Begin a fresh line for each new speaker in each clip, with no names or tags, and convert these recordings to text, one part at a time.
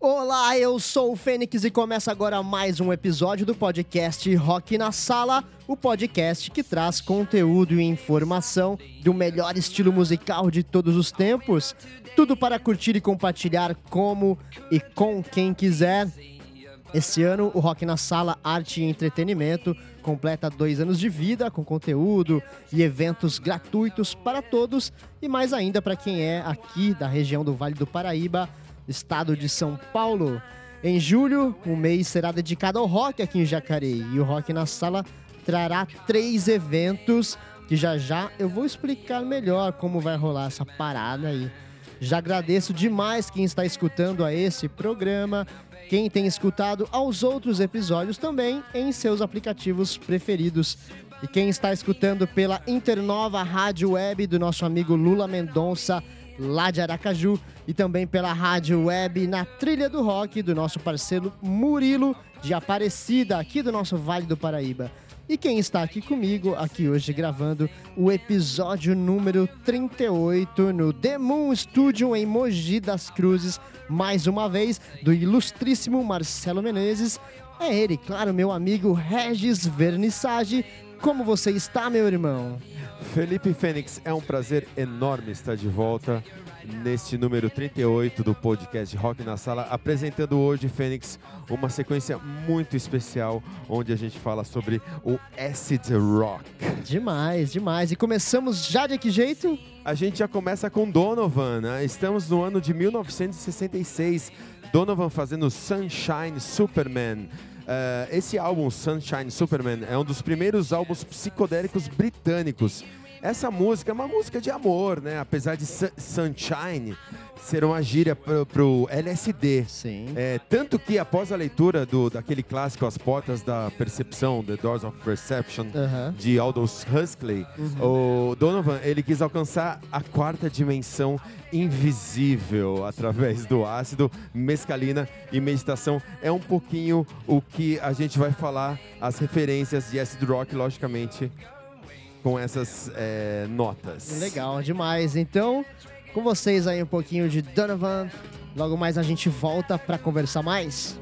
Olá, eu sou o Fênix e começa agora mais um episódio do podcast Rock na Sala, o podcast que traz conteúdo e informação do melhor estilo musical de todos os tempos. Tudo para curtir e compartilhar como e com quem quiser. Esse ano, o Rock na Sala Arte e Entretenimento completa dois anos de vida com conteúdo e eventos gratuitos para todos e mais ainda para quem é aqui da região do Vale do Paraíba estado de São Paulo. Em julho, o mês será dedicado ao rock aqui em Jacareí e o Rock na Sala trará três eventos que já já eu vou explicar melhor como vai rolar essa parada aí. Já agradeço demais quem está escutando a esse programa, quem tem escutado aos outros episódios também em seus aplicativos preferidos. E quem está escutando pela Internova Rádio Web do nosso amigo Lula Mendonça lá de Aracaju, e também pela rádio web na Trilha do Rock do nosso parceiro Murilo de Aparecida, aqui do nosso Vale do Paraíba. E quem está aqui comigo, aqui hoje gravando o episódio número 38 no The Moon Studio em Mogi das Cruzes, mais uma vez, do ilustríssimo Marcelo Menezes. É ele, claro, meu amigo Regis Vernissage. Como você está, meu irmão?
Felipe Fênix, é um prazer enorme estar de volta neste número 38 do podcast Rock na Sala, apresentando hoje, Fênix, uma sequência muito especial onde a gente fala sobre o acid rock.
Demais, demais. E começamos já de que jeito?
A gente já começa com Donovan, né? Estamos no ano de 1966. Donovan fazendo Sunshine Superman. Uh, esse álbum, Sunshine Superman, é um dos primeiros álbuns psicodélicos britânicos. Essa música é uma música de amor, né? Apesar de Sunshine ser uma gíria pro, pro LSD.
Sim.
É, tanto que após a leitura do, daquele clássico As Portas da Percepção, The Doors of Perception, de Aldous Huxley, uhum. o Donovan ele quis alcançar a quarta dimensão invisível através do ácido, mescalina e meditação. É um pouquinho o que a gente vai falar, as referências de acid rock, logicamente, com essas é, notas.
Legal, demais. Então, com vocês aí um pouquinho de Donovan. Logo mais a gente volta para conversar mais.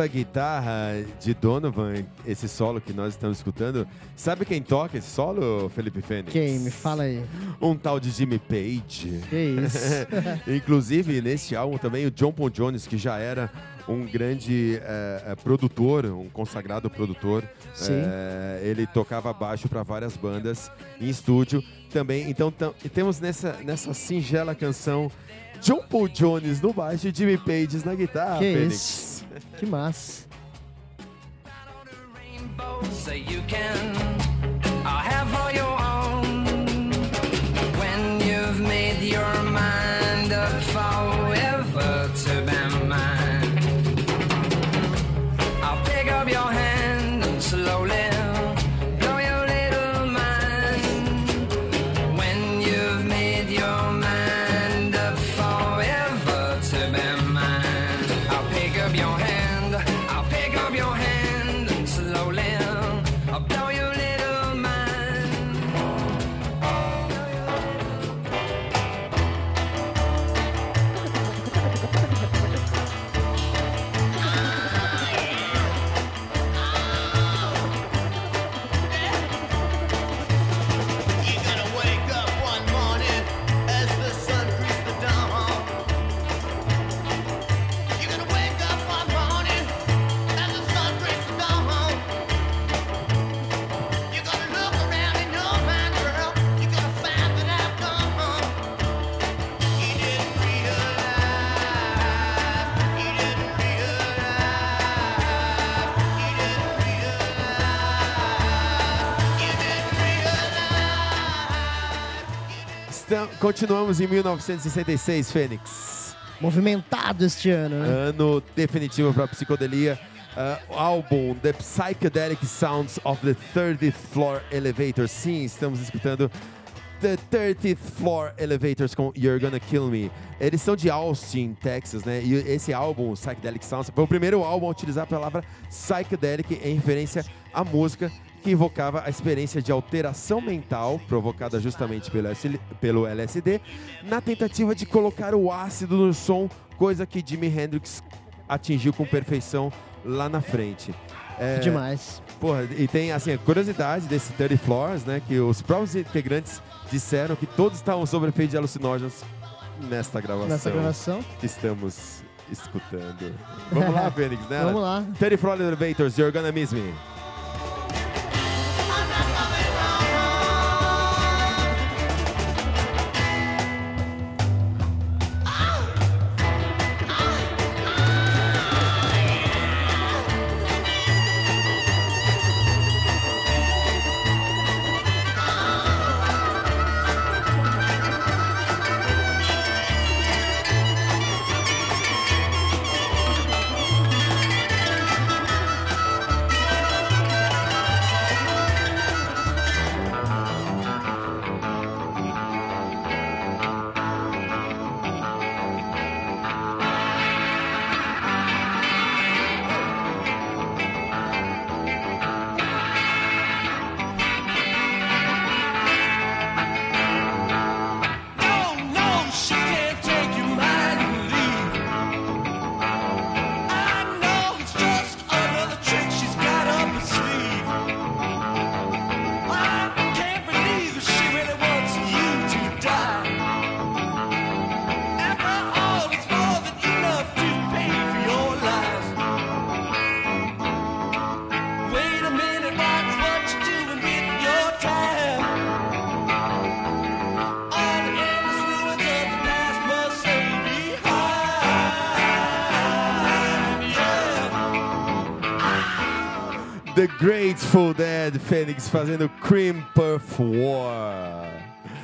Essa guitarra de Donovan, esse solo que nós estamos escutando, sabe quem toca esse solo, Felipe Fênix?
Quem? Me fala aí.
Um tal de Jimmy Page.
Que isso.
Inclusive, nesse álbum também, o John Paul Jones, que já era um grande é, produtor, um consagrado produtor. É, ele tocava baixo para várias bandas em estúdio também. Então, temos nessa, nessa singela canção John Paul Jones no baixo e Jimmy Page na guitarra,
que
Fênix.
Isso. Que massa.
Continuamos em 1966, Fênix.
Movimentado este ano, né?
Ano definitivo para psicodelia. Uh, álbum The Psychedelic Sounds of the 30th Floor Elevator. Sim, estamos escutando The 30th Floor Elevators com You're Gonna Kill Me. Eles são de Austin, Texas, né? E esse álbum, Psychedelic Sounds, foi o primeiro álbum a utilizar a palavra psychedelic em referência à música que invocava a experiência de alteração mental provocada justamente pelo LSD, na tentativa de colocar o ácido no som, coisa que Jimi Hendrix atingiu com perfeição lá na frente.
É, demais.
Porra, e tem assim, a curiosidade desse 30 Floors, né? Que os próprios integrantes disseram que todos estavam sob efeito de alucinógenos nesta gravação.
Nessa gravação.
Que estamos escutando. Vamos lá, Fênix, né?
Vamos lá.
30 Floor Elevators, You're Gonna Miss Me. Grateful Dead, Fênix fazendo Cream Puff War.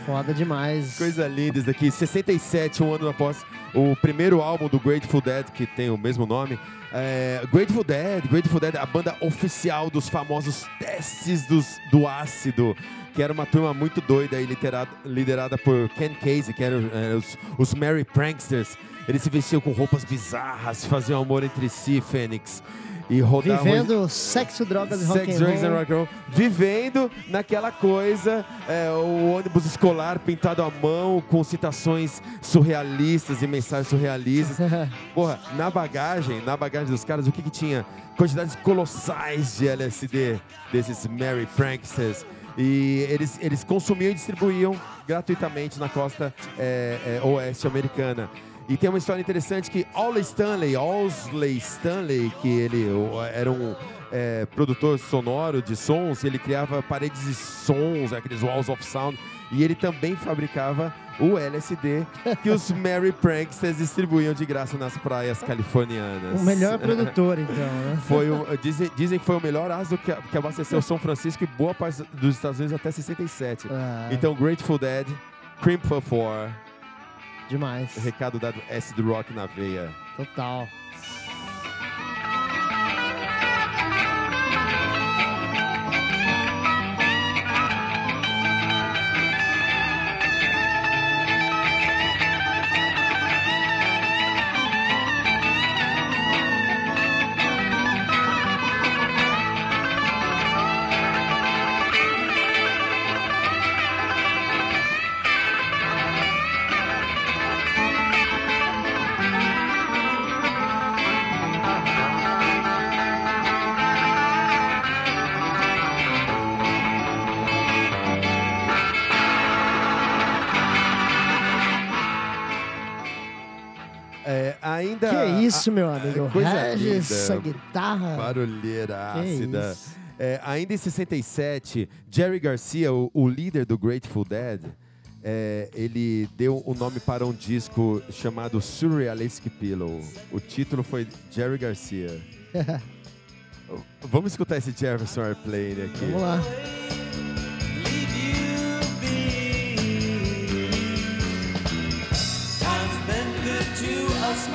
Foda demais.
Coisa linda isso daqui. 67, um ano após o primeiro álbum do Grateful Dead, que tem o mesmo nome. É, Grateful Dead, Grateful Dead, a banda oficial dos famosos testes dos, do ácido que era uma turma muito doida e liderada, liderada por Ken Casey, que eram é, os, os Merry Pranksters. Eles se vestiam com roupas bizarras, faziam amor entre si, Fênix
e rodar Vivendo sexo, drogas e rock and roll. rock and roll.
Vivendo naquela coisa, é, o ônibus escolar pintado à mão, com citações surrealistas e mensagens surrealistas. Porra, na bagagem, na bagagem dos caras, o que que tinha? Quantidades colossais de LSD, desses Mary Pranksters. E eles, eles consumiam e distribuíam gratuitamente na costa é, é, oeste americana. E tem uma história interessante que Ollie Stanley, Owsley Stanley, que ele era um é, produtor sonoro de sons, ele criava paredes de sons, aqueles walls of sound, e ele também fabricava o LSD que os Mary Pranksters distribuíam de graça nas praias californianas.
O melhor produtor, então, né?
Foi o, dizem, dizem que foi o melhor ácido que, que abasteceu São Francisco e boa parte dos Estados Unidos até 67. Ah. Então, Grateful Dead, Cream Puff War,
Demais.
Recado dado S do Rock na veia.
Total.
Ainda.
Que isso, meu amigo. Coisa Regis, essa guitarra.
Barulheira ácida. É, ainda em 67, Jerry Garcia, o, o líder do Grateful Dead, é, ele deu o nome para um disco chamado Surrealistic Pillow. O título foi Jerry Garcia. Vamos escutar esse Jefferson Airplane aqui.
Vamos lá.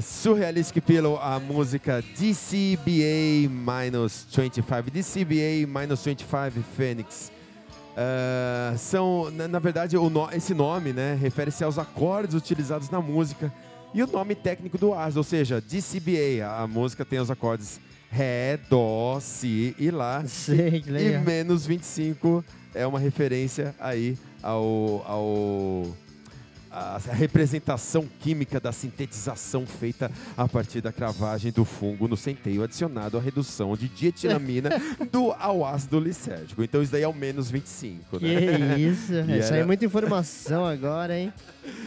Surrealistic Pillow, a música DCBA minus 25. DCBA minus 25 Phoenix. Uh, são, na, na verdade, no, esse nome né, refere-se aos acordes utilizados na música e o nome técnico do AS, ou seja, DCBA. A, a música tem os acordes Ré, Dó, Si e Lá.
Sei.
E menos 25 é uma referência aí ao, ao a representação química da sintetização feita a partir da cravagem do fungo no centeio adicionado à redução de dietilamina do ao ácido lisérgico. Então isso daí é o menos 25,
que né? isso, isso era... aí é muita informação agora, hein?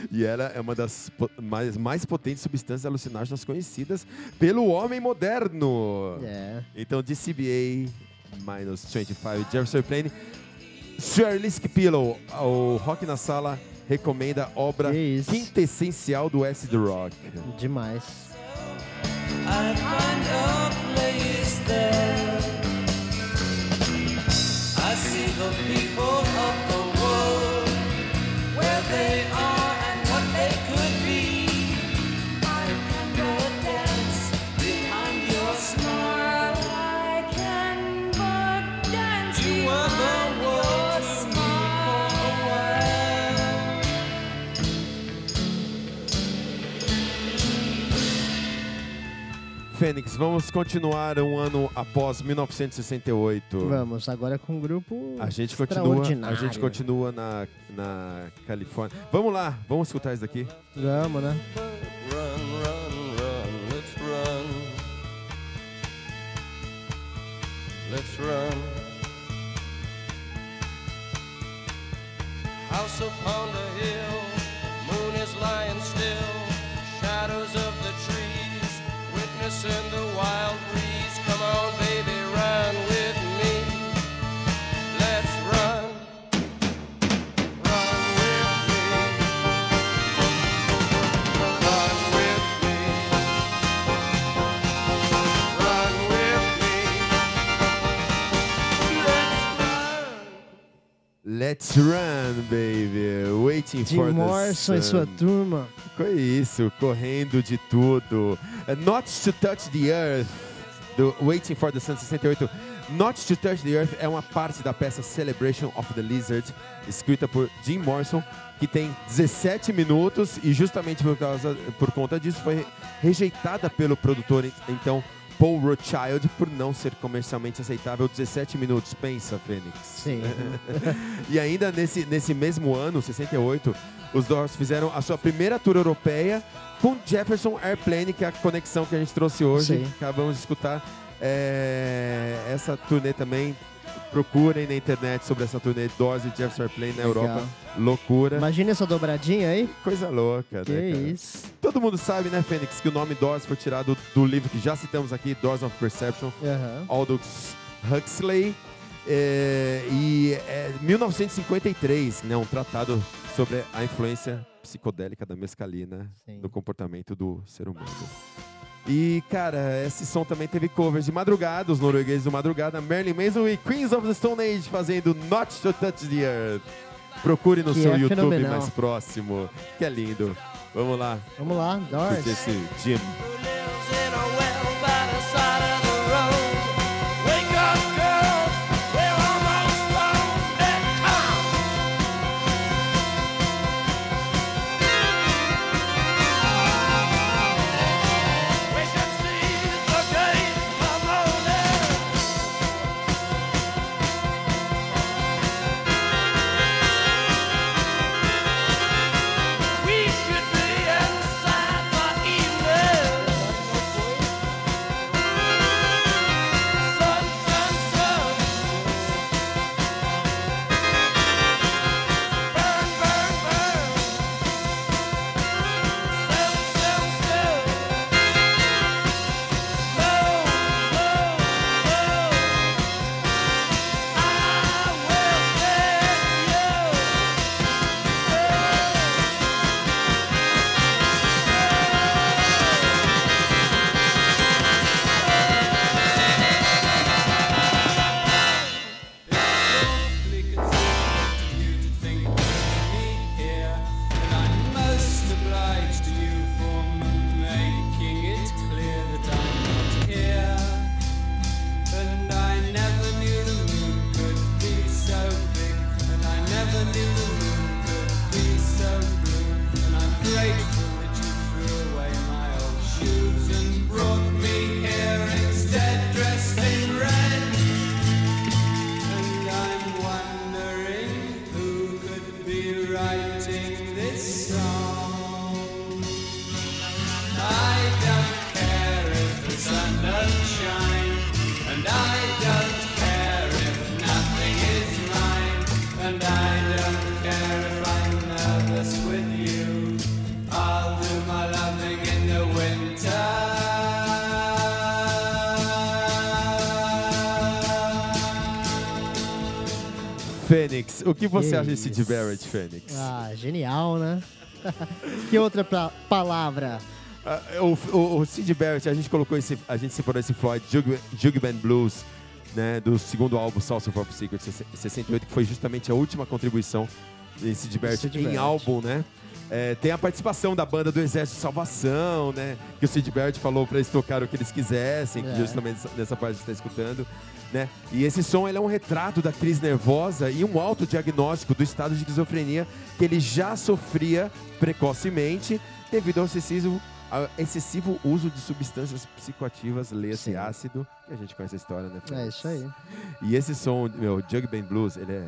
E ela é uma das mais, mais potentes substâncias alucinógenas conhecidas pelo homem moderno.
É.
Então DCBA minus 25, Jefferson Plane, Surrealistic Pillow, o Rock na Sala recomenda a obra quintessencial do acid rock.
Demais. I
Fênix, vamos continuar um ano após 1968.
Vamos, agora com um grupo
a gente continua, A gente continua na, na Califórnia. Vamos lá, vamos escutar isso daqui?
Vamos, né?
Run, run, run, let's run. Let's run. House upon the hill, moon is lying still, in the wild breeze. Come on, baby, run with me. Let's run. Run with me. Run with me. Run with me.
Let's run. Let's run, baby. Waiting
Jim
for
Morrison
the
e sua turma.
Foi isso, correndo de tudo. Uh, Not to Touch the Earth, do Waiting for the Sun 68. Not to Touch the Earth é uma parte da peça Celebration of the Lizard, escrita por Jim Morrison, que tem 17 minutos e justamente por, causa, por conta disso foi rejeitada pelo produtor, então Paul Rothschild por não ser comercialmente aceitável 17 minutos. Pensa, Fênix.
Sim.
e ainda nesse, nesse mesmo ano, 68, os Doors fizeram a sua primeira tour europeia com Jefferson Airplane, que é a conexão que a gente trouxe hoje. Sim. Acabamos de escutar. É, essa turnê também procurem na internet sobre essa turnê Doors e Jefferson Airplane na Legal. Europa. Loucura.
Imagina essa dobradinha aí.
Coisa louca,
que
né?
Que isso.
Todo mundo sabe, né, Fênix, que o nome Doors foi tirado do livro que já citamos aqui, Doors of Perception,
uhum.
Aldous Huxley. É, e é 1953, né, um tratado sobre a influência psicodélica da mescalina Sim. no comportamento do ser humano. E, cara, esse som também teve covers de Madrugada, os noruegueses do Madrugada, Marilyn Manson e Queens of the Stone Age fazendo Not to Touch the Earth. Procure no que seu é YouTube fenomenal. mais próximo, que é lindo. Vamos lá.
Vamos lá, Doors.
Esse Jim. Fênix, o que você
Que
acha de Sid
isso.
Barrett, Fênix?
Ah, genial, né? que outra pra- palavra?
Ah, o, o, o Sid Barrett, a gente colocou esse, a gente separou esse Floyd Jug, Jug Band Blues, né, do segundo álbum Salsa of Secret, 68, que foi justamente a última contribuição de Sid Barrett
Sid
em
Barrett.
álbum, né? É, tem a participação da banda do Exército de Salvação, né? Que o Sid Barrett falou para eles tocar o que eles quisessem, que
É.
justamente nessa- parte que está escutando, né? E esse som ele é um retrato da crise nervosa e um autodiagnóstico do estado de esquizofrenia que ele já sofria precocemente devido ao excessivo, ao excessivo uso de substâncias psicoativas, leia-se ácido, que a gente conhece a história, né?
É isso aí.
E esse som, meu, Jug Band Blues, ele é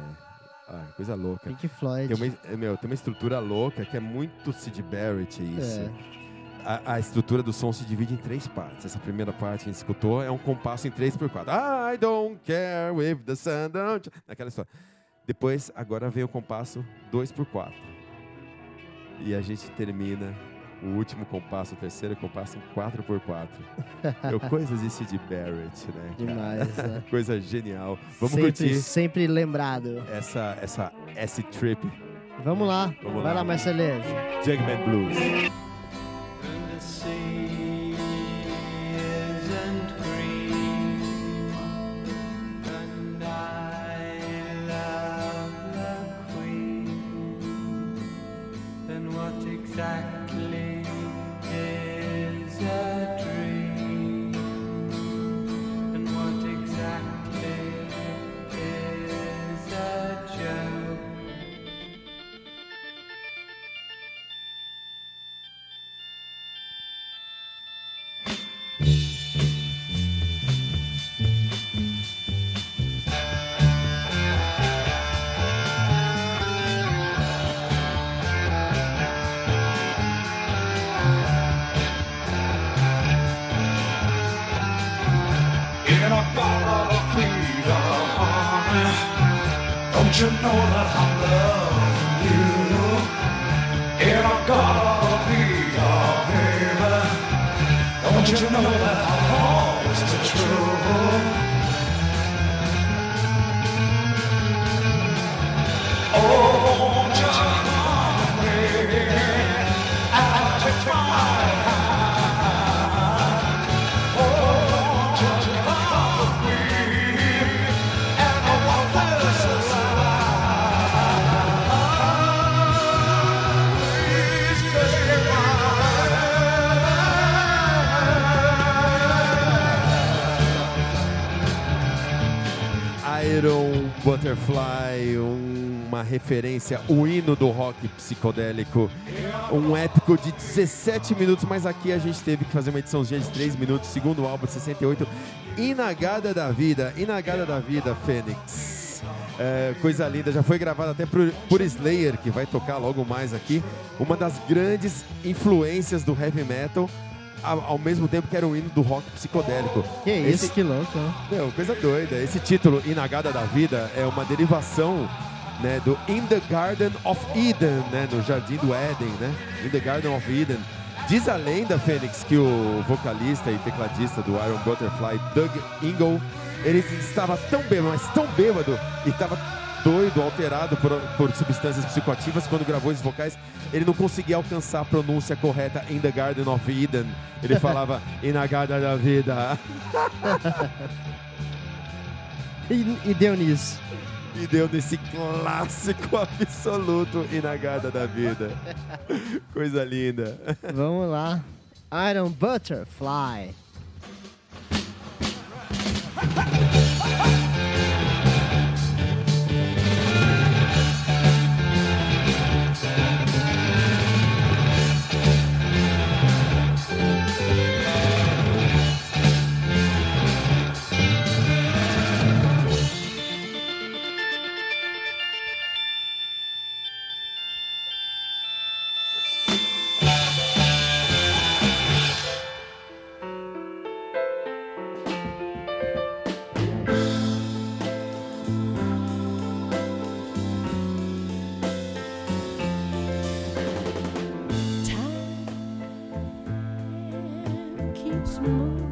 ah, coisa louca.
Pink Floyd.
Tem uma, meu, tem uma estrutura louca que é muito Sid Barrett isso.
É.
A, a estrutura do som se divide em três partes. Essa primeira parte que a gente escutou é um compasso em 3x4. I don't care if the sun don't... Naquela história. Depois, agora vem o compasso 2x4. E a gente termina o último compasso, o terceiro compasso em 4x4. Meu, coisas de Sid Barrett, né? cara?
Demais, né?
Coisa genial. Vamos
sempre,
curtir
sempre lembrado.
essa, essa S-Trip
Vamos lá.
Vamos
Vai
lá.
lá.
Jugman Blues.
In you know that I'm always the
trouble. Butterfly, uma referência, o hino do rock psicodélico, um épico de 17 minutos, mas aqui a gente teve que fazer uma ediçãozinha de 3 minutos, segundo álbum de 68, Inagada da Vida, Inagada da Vida, Fênix. É, coisa linda, já foi gravada até por, por Slayer, que vai tocar logo mais aqui, uma das grandes influências do heavy metal, ao, ao mesmo tempo que era o hino do rock psicodélico.
Que
Esse-
isso, que louco, né?
meu, coisa doida. Esse título, Inagada da Vida, é uma derivação né, do In the Garden of Eden, né, no Jardim do Éden, né? In the Garden of Eden. Diz a lenda, Fênix, que o vocalista e tecladista do Iron Butterfly, Doug Ingle, ele estava tão bêbado, mas tão bêbado, e estava doido, alterado por, por substâncias psicoativas, quando gravou esses vocais, ele não conseguia alcançar a pronúncia correta In the Garden of Eden. Ele falava Inagada da Vida.
E, e deu nisso.
E deu nesse clássico absoluto Inagada da vida. Coisa linda.
Vamos lá. Iron Butterfly. smooth.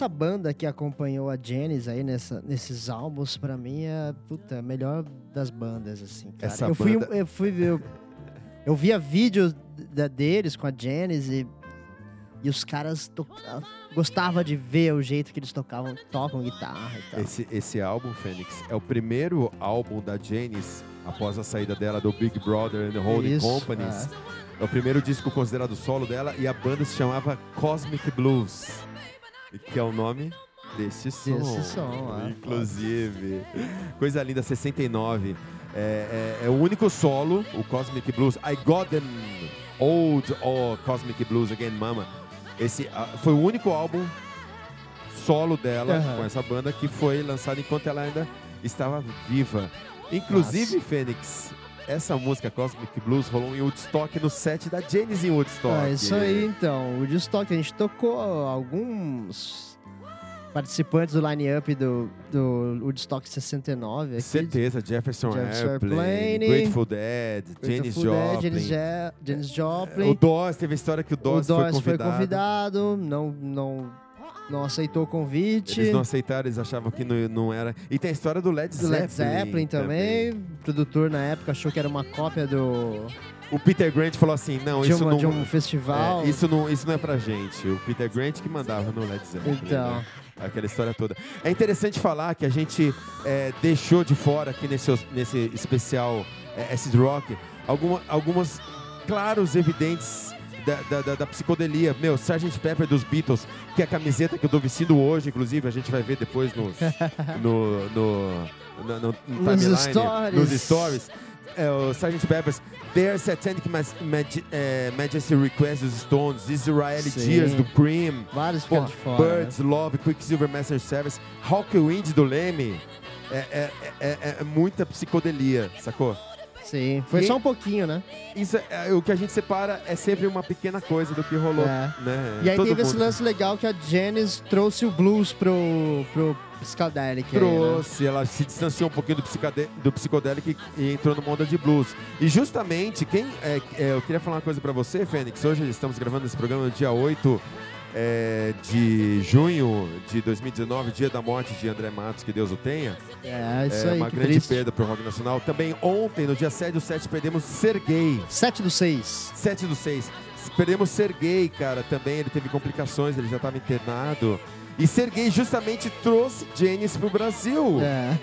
Essa banda que acompanhou a Janis aí nessa, nesses álbuns, pra mim é puta, a melhor das bandas, assim, cara.
Essa
eu, fui,
banda-
eu fui. Eu, eu via vídeos da, deles com a Janis e, e os caras to, gostava de ver o jeito que eles tocavam, tocam guitarra e tal.
Esse, esse álbum, Fênix, é o primeiro álbum da Janis após a saída dela do Big Brother and the Holding
Isso,
Companies. É o primeiro disco considerado solo dela e a banda se chamava Cosmic Blues, que é o nome desse som.
Desse som, ah,
inclusive. Coisa linda, 69. É, é- é o único solo, o Cosmic Blues. I Got Them Old or Cosmic Blues Again, Mama. Esse ah, foi o único álbum solo dela
Aham.
com essa banda que foi lançado enquanto ela ainda estava viva. Inclusive, Fênix, essa música Cosmic Blues rolou em Woodstock no set da Janis em Woodstock.
Ah, isso aí, então. O Woodstock, a gente tocou alguns participantes do line-up do, do Woodstock 69. Aqui,
Certeza, Jefferson,
Jefferson
Airplane,
Airplane,
Grateful Dead, Janis Joplin.
Janis, Ja- Janis Joplin.
O Dawes, teve a história que o
O
Dawes,
Dawes
foi convidado.
convidado, não, não, não aceitou o convite.
Eles não aceitaram, eles achavam que não, não era. E tem a história do Led
do
Zeppelin.
Led Zeppelin também. O produtor na época achou que era uma cópia do
O Peter Grant falou assim: não,
de,
isso
uma-
não.
de um festival.
é, isso, não, isso não é pra gente. O Peter Grant que mandava no Led Zeppelin.
Então.
né? Aquela história toda. É interessante falar que a gente é, deixou de fora aqui nesse, nesse especial é, Acid Rock alguma, algumas claros evidentes da, da, da- psicodelia. Meu, Sgt. Pepper dos Beatles, que é a camiseta que eu tô vestindo hoje, inclusive, a gente vai ver depois nos, no, no, no, no, no
Nos
timeline,
stories.
nos stories. É, o Sgt. Pepper's Their Satanic Mas- Maj- é, Majesty Request dos Stones, Israeli
Sim.
Tears do Cream,
Vários
Porra,
de fora. né?
Birds, Love, Quicksilver Master Service, Hawkwind do Leme. É, é, é- é- é muita psicodelia, sacou?
Sim, foi
E-
só um pouquinho, né?
Isso é- é- o que a gente separa é sempre uma pequena coisa do que rolou,
É.
né?
E aí
Todo
teve esse
mundo
lance legal que a Janis trouxe o blues pro, pro Psychedelic. aí, né?
trouxe, ela se distanciou um pouquinho do, psicade- do psicodélico e, entrou numa onda de blues. E justamente, quem é, é, eu queria falar uma coisa pra você, Fênix. Hoje estamos gravando esse programa no dia 8 é, de junho de 2019, dia da morte de André Matos, que Deus o tenha.
É, isso
é
aí,
uma grande
triste.
perda pro rock nacional. Também ontem, no dia 7 do 7, perdemos Sergei.
7 do 6.
7 do 6. Perdemos Sergei, cara, também. Ele teve complicações, ele já estava internado. E Sergei justamente trouxe Janis pro Brasil.
É.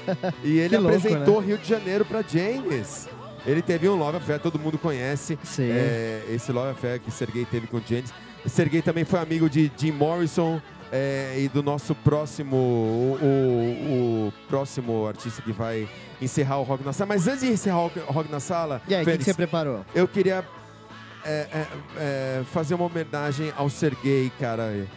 E ele
louco,
apresentou Rio de Janeiro pra Janis. Ele teve um Love Affair, todo mundo conhece. É, esse Love Affair que Sergei teve com Janis. Sergei também foi amigo de Jim Morrison é, e do nosso próximo, o, o- o próximo artista que vai encerrar o Rock na Sala. Mas antes de encerrar o Rock na Sala,
E aí, que, que você preparou?
eu queria é, é, é, fazer uma homenagem ao Sergei, cara.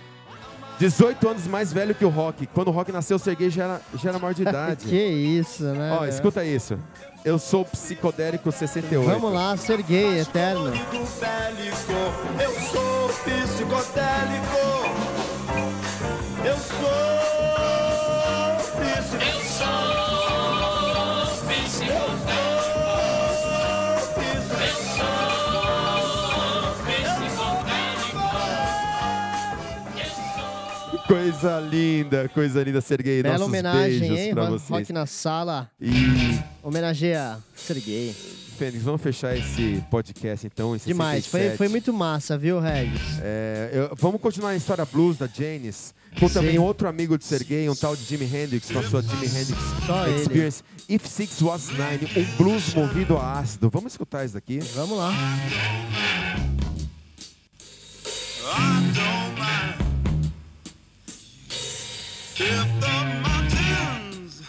18 anos mais velho que o Rock. Quando o Rock nasceu, o Sergei já era, já era maior de idade.
que isso, né?
Ó, escuta isso. Eu sou psicodélico 68.
Vamos lá, Sergei, eterno.
Eu sou psicodélico.
Coisa linda, coisa linda, Sergei.
Bela
Nossos
homenagem,
beijos
hein?
pra vocês.
rock na sala.
E,
Homenageia Sergei.
Fênix, vamos fechar esse podcast então, em
Demais. Foi,
67.
foi muito massa, viu, Regis?
É, eu- vamos continuar a história blues da Janis, com
Sim.
também outro amigo de Sergei, um tal de Jimi Hendrix, com a sua Jimi Hendrix
Só ele.
Experience. If Six Was Nine, um blues movido a ácido. Vamos escutar isso daqui?
Vamos lá.
I if the mountains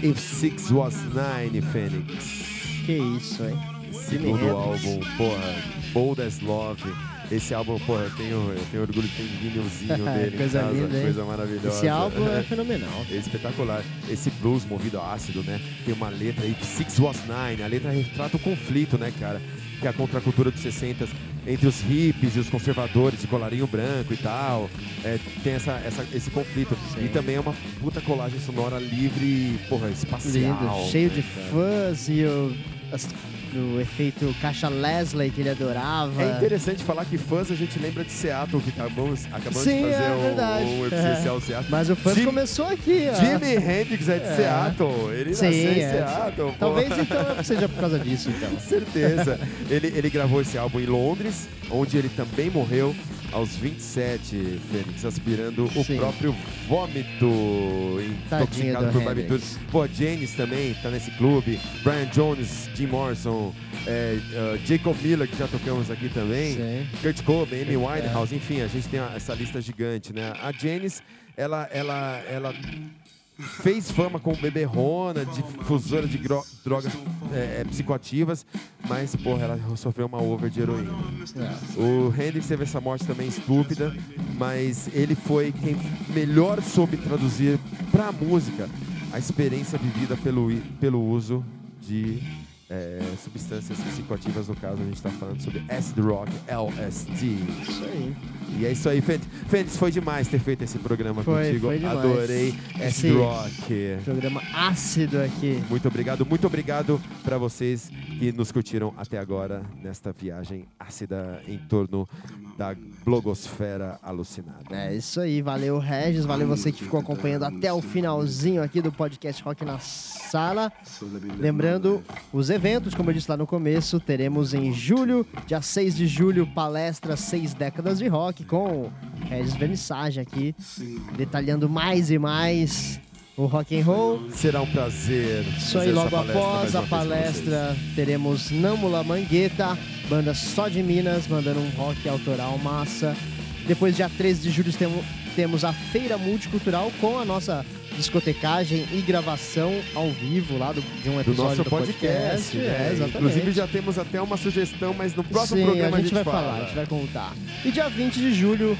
If Six
Was Nine, Fênix.
Que isso, hein?
Segundo álbum, porra, Bold as Love. Esse álbum, porra, eu tenho, eu tenho orgulho de ter um vinilzinho dele
Coisa
em casa,
linda, hein?
coisa maravilhosa.
Esse álbum é fenomenal.
É espetacular. Esse blues movido a ácido, né? Tem uma letra aí, Six Was Nine. A letra retrata o conflito, né, cara? Que é a contracultura dos 60 entre os hippies e os conservadores de colarinho branco e tal. É, tem essa, essa- esse conflito.
Sim.
E também é uma puta colagem sonora livre, porra, espacial.
Lindo, cheio de
né, cara?
fãs e o, as- o efeito caixa Leslie que ele adorava.
É interessante falar que fãs a gente lembra de Seattle, que acabamos, acabamos
Sim,
de fazer
é
um-
verdade.
um,
É.
especial Seattle.
Mas o fãs
Jim-
começou aqui, ó.
Jimi Hendrix é de
É.
Seattle. Ele
Sim,
nasceu em
é.
Seattle.
Talvez então seja por causa disso, então.
Com certeza. ele, ele gravou esse álbum em Londres, onde ele também morreu aos 27, Fênix, aspirando o
Sim.
próprio vômito, intoxicado
do
por barbituras. Pô, Janis também tá nesse clube, Brian Jones, Jim Morrison, é, uh, Jacob Miller, que já tocamos aqui também,
Sim.
Kurt Cobain, Amy. Winehouse, enfim, a gente tem essa lista gigante, né? A Janis, ela, ela, ela fez fama como beberrona, difusora de drogas é, é, psicoativas, mas, porra, ela sofreu uma over de heroína.
É.
O Hendrix teve essa morte também estúpida, mas ele foi quem melhor soube traduzir pra música a experiência vivida pelo, pelo uso de é, substâncias psicoativas. No caso, a gente tá falando sobre acid rock, LSD.
Isso aí.
E é isso aí, Fênix. Foi demais ter feito esse programa
Foi,
contigo.
foi demais.
Adorei acid rock.
Programa ácido aqui.
Muito obrigado, muito obrigado para vocês que nos curtiram até agora nesta viagem ácida em torno da blogosfera alucinada.
É isso aí, valeu Regis, valeu você que ficou acompanhando até o finalzinho aqui do podcast Rock na Sala. Lembrando, os eventos, como eu disse lá no começo, teremos em julho, dia 6 de julho, palestra Seis Décadas de Rock com Regis Vernissage aqui, detalhando mais e mais o rock and roll.
Será um prazer.
Isso
fazer
aí, logo
palestra
após a palestra, teremos Nâmula Mangueta, banda só de Minas, mandando um rock autoral massa. Depois, dia 13 de julho, temo- temos a Feira Multicultural com a nossa discotecagem e gravação ao vivo lá do- de um
vocês. Do
episódio
nosso
do
podcast.
É,
né? Inclusive já temos até uma sugestão, mas no próximo
Sim,
programa
a gente, vai
fala.
falar, a gente vai contar. E dia 20 de julho,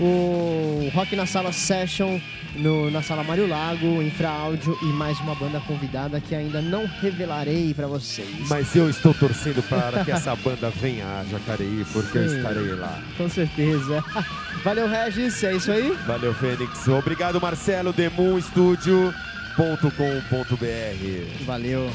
o Rock na Sala Session no- na Sala Mário Lago, Infra Áudio e mais uma banda convidada que ainda não revelarei pra vocês.
Mas eu estou torcendo para que essa banda venha a Jacareí, porque eu
Sim.
estarei lá.
Com certeza. Valeu, Regis. É isso aí?
Valeu, Fênix. Obrigado, Marcelo, demunstudio.com.br.
Valeu.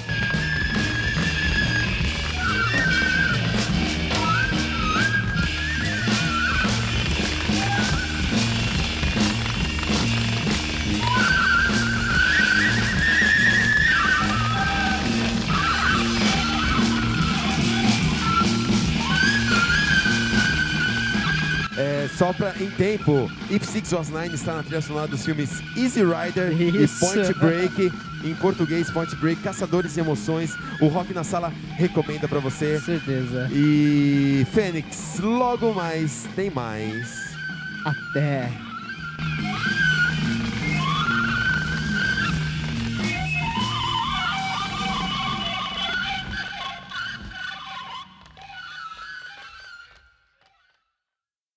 Só pra, em tempo, If Six Was Nine está na trilha sonora dos filmes Easy Rider
Isso.
e Point Break. Em português, Point Break, Caçadores de Emoções. O Rock na Sala recomenda pra você.
Com certeza.
E Fênix, logo mais tem mais.
Até.